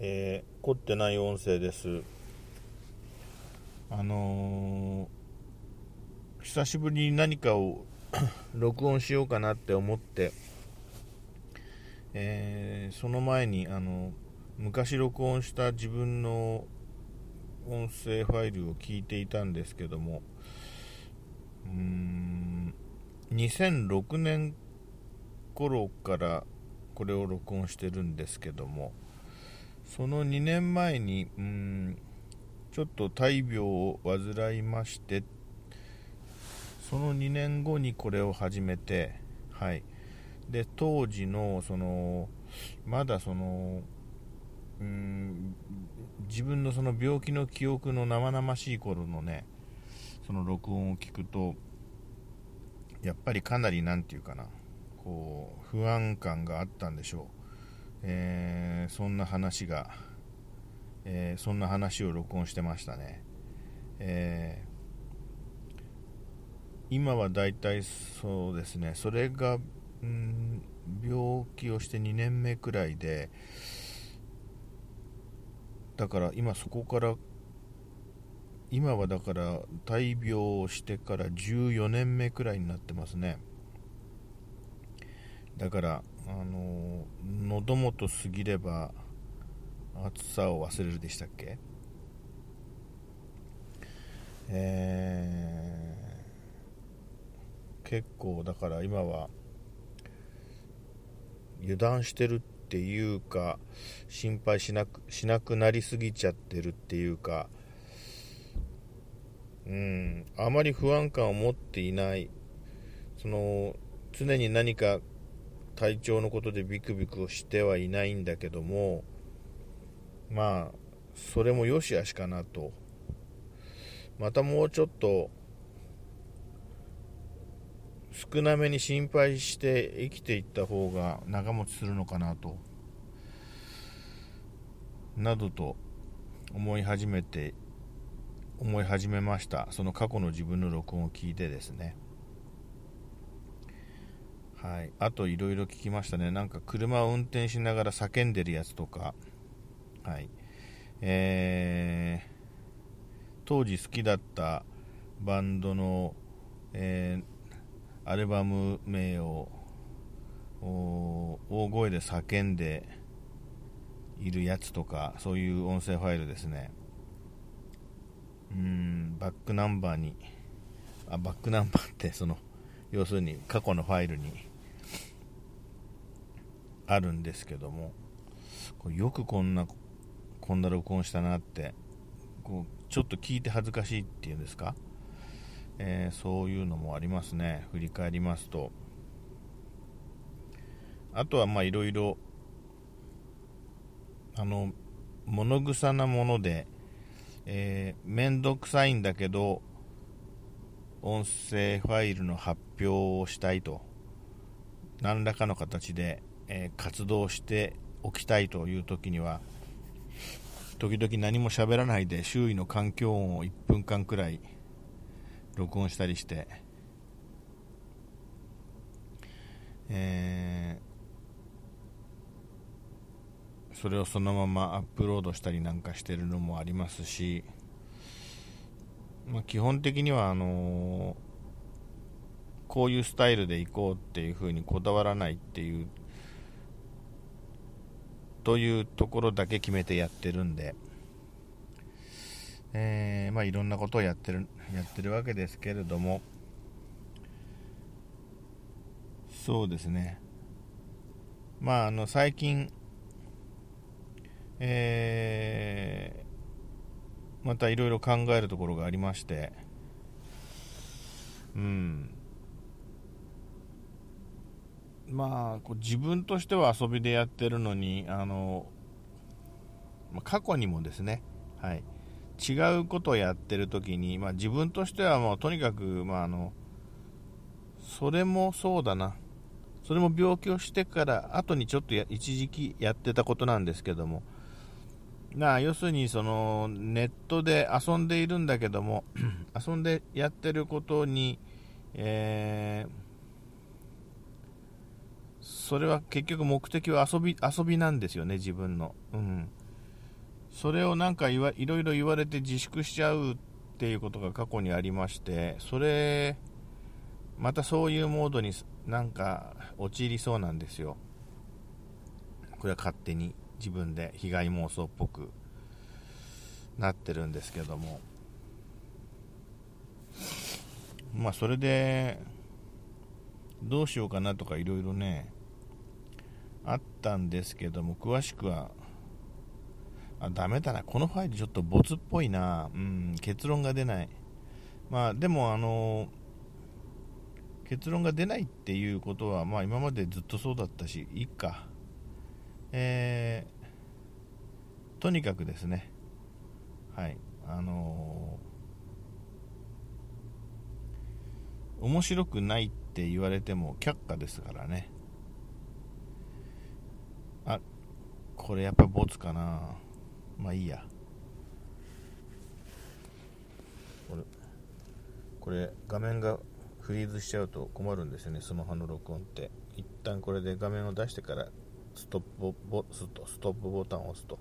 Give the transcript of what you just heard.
えー、凝ってない音声です。あのー、久しぶりに何かを 録音しようかなって思って、えー、その前にあの昔録音した自分の音声ファイルを聞いていたんですけどもうーん2006年頃からこれを録音してるんですけどもその2年前にうんちょっと大病を患いましてその2年後にこれを始めてはい。で当時のそのまだそのうん自分のその病気の記憶の生々しい頃のねその録音を聞くとやっぱりかなり何て言うかなこう不安感があったんでしょう、えー、そんな話が、えー、そんな話を録音してましたね、えー、今はだいたいそうですね。それが、うん、病気をして2年目くらいでだから今そこから今はだから大病をしてから14年目くらいになってますね。だからあの喉元過ぎれば暑さを忘れるでしたっけ？えー、結構だから今は油断してるっていうか心配しなくしなくなりすぎちゃってるっていうかうんあまり不安感を持っていないその常に何か体調のことでビクビクをしてはいないんだけどもまあそれもよしあしかなと。またもうちょっと少なめに心配して生きていった方が長持ちするのかなと。などと思い始めて思い始めました。その過去の自分の録音を聞いてですね。はい、あといろいろ聞きましたね、なんか車を運転しながら叫んでるやつとか、はい。えー、当時好きだったバンドの、えー、アルバム名を大声で叫んでいるやつとか、そういう音声ファイルですね。うん、バックナンバーに、あ、バックナンバーってその、要するに過去のファイルにあるんですけどもよくこんなこんな録音したなってこうちょっと聞いて恥ずかしいっていうんですか、えー、そういうのもありますね。振り返りますと。あとはまあいろいろあの物臭なものでえー、めんどくさいんだけど音声ファイルの発表をしたいと。何らかの形でえ、活動しておきたいという時には時々何も喋らないで周囲の環境音を1分間くらい録音したりして、えー、それをそのままアップロードしたりなんかしてるのもありますし、まあ、基本的にはあのー、こういうスタイルで行こうっていうふうにこだわらないっていうというところだけ決めてやってるんで、えー、まあいろんなことをやってるやってるわけですけれども。そうですね。まああの最近えー、またいろいろ考えるところがありまして。うん。まあ、こう自分としては遊びでやってるのにあの、ま、過去にもですね、はい、違うことをやってる時に、まあ、自分としてはもうとにかく、まあ、あのそれもそうだな。それも病気をしてから後にちょっと一時期やってたことなんですけども。な要するにそのネットで遊んでいるんだけども 遊んでやってることに、えーそれは結局目的は遊び遊びなんですよね、自分の。うん。それをなんかいわいろいろ言われて自粛しちゃうっていうことが過去にありましてそれまたそういうモードになんか陥りそうなんですよ。これは勝手に自分で被害妄想っぽくなってるんですけども。まあそれでどうしようかなとかいろいろねあったんですけども詳しくはあダメだな。このファイルちょっとボツっぽいな。うん結論が出ない。まあでもあの結論が出ないっていうことはまあ今までずっとそうだったしいいか。えー、とにかくですね。はい。あのー、面白くないって言われても却下ですからねあこれやっぱボツかな。まあいいや。これこれ画面がフリーズしちゃうと困るんですよね。スマホの録音って。一旦これで画面を出してからストップボストストップボタンを押すと。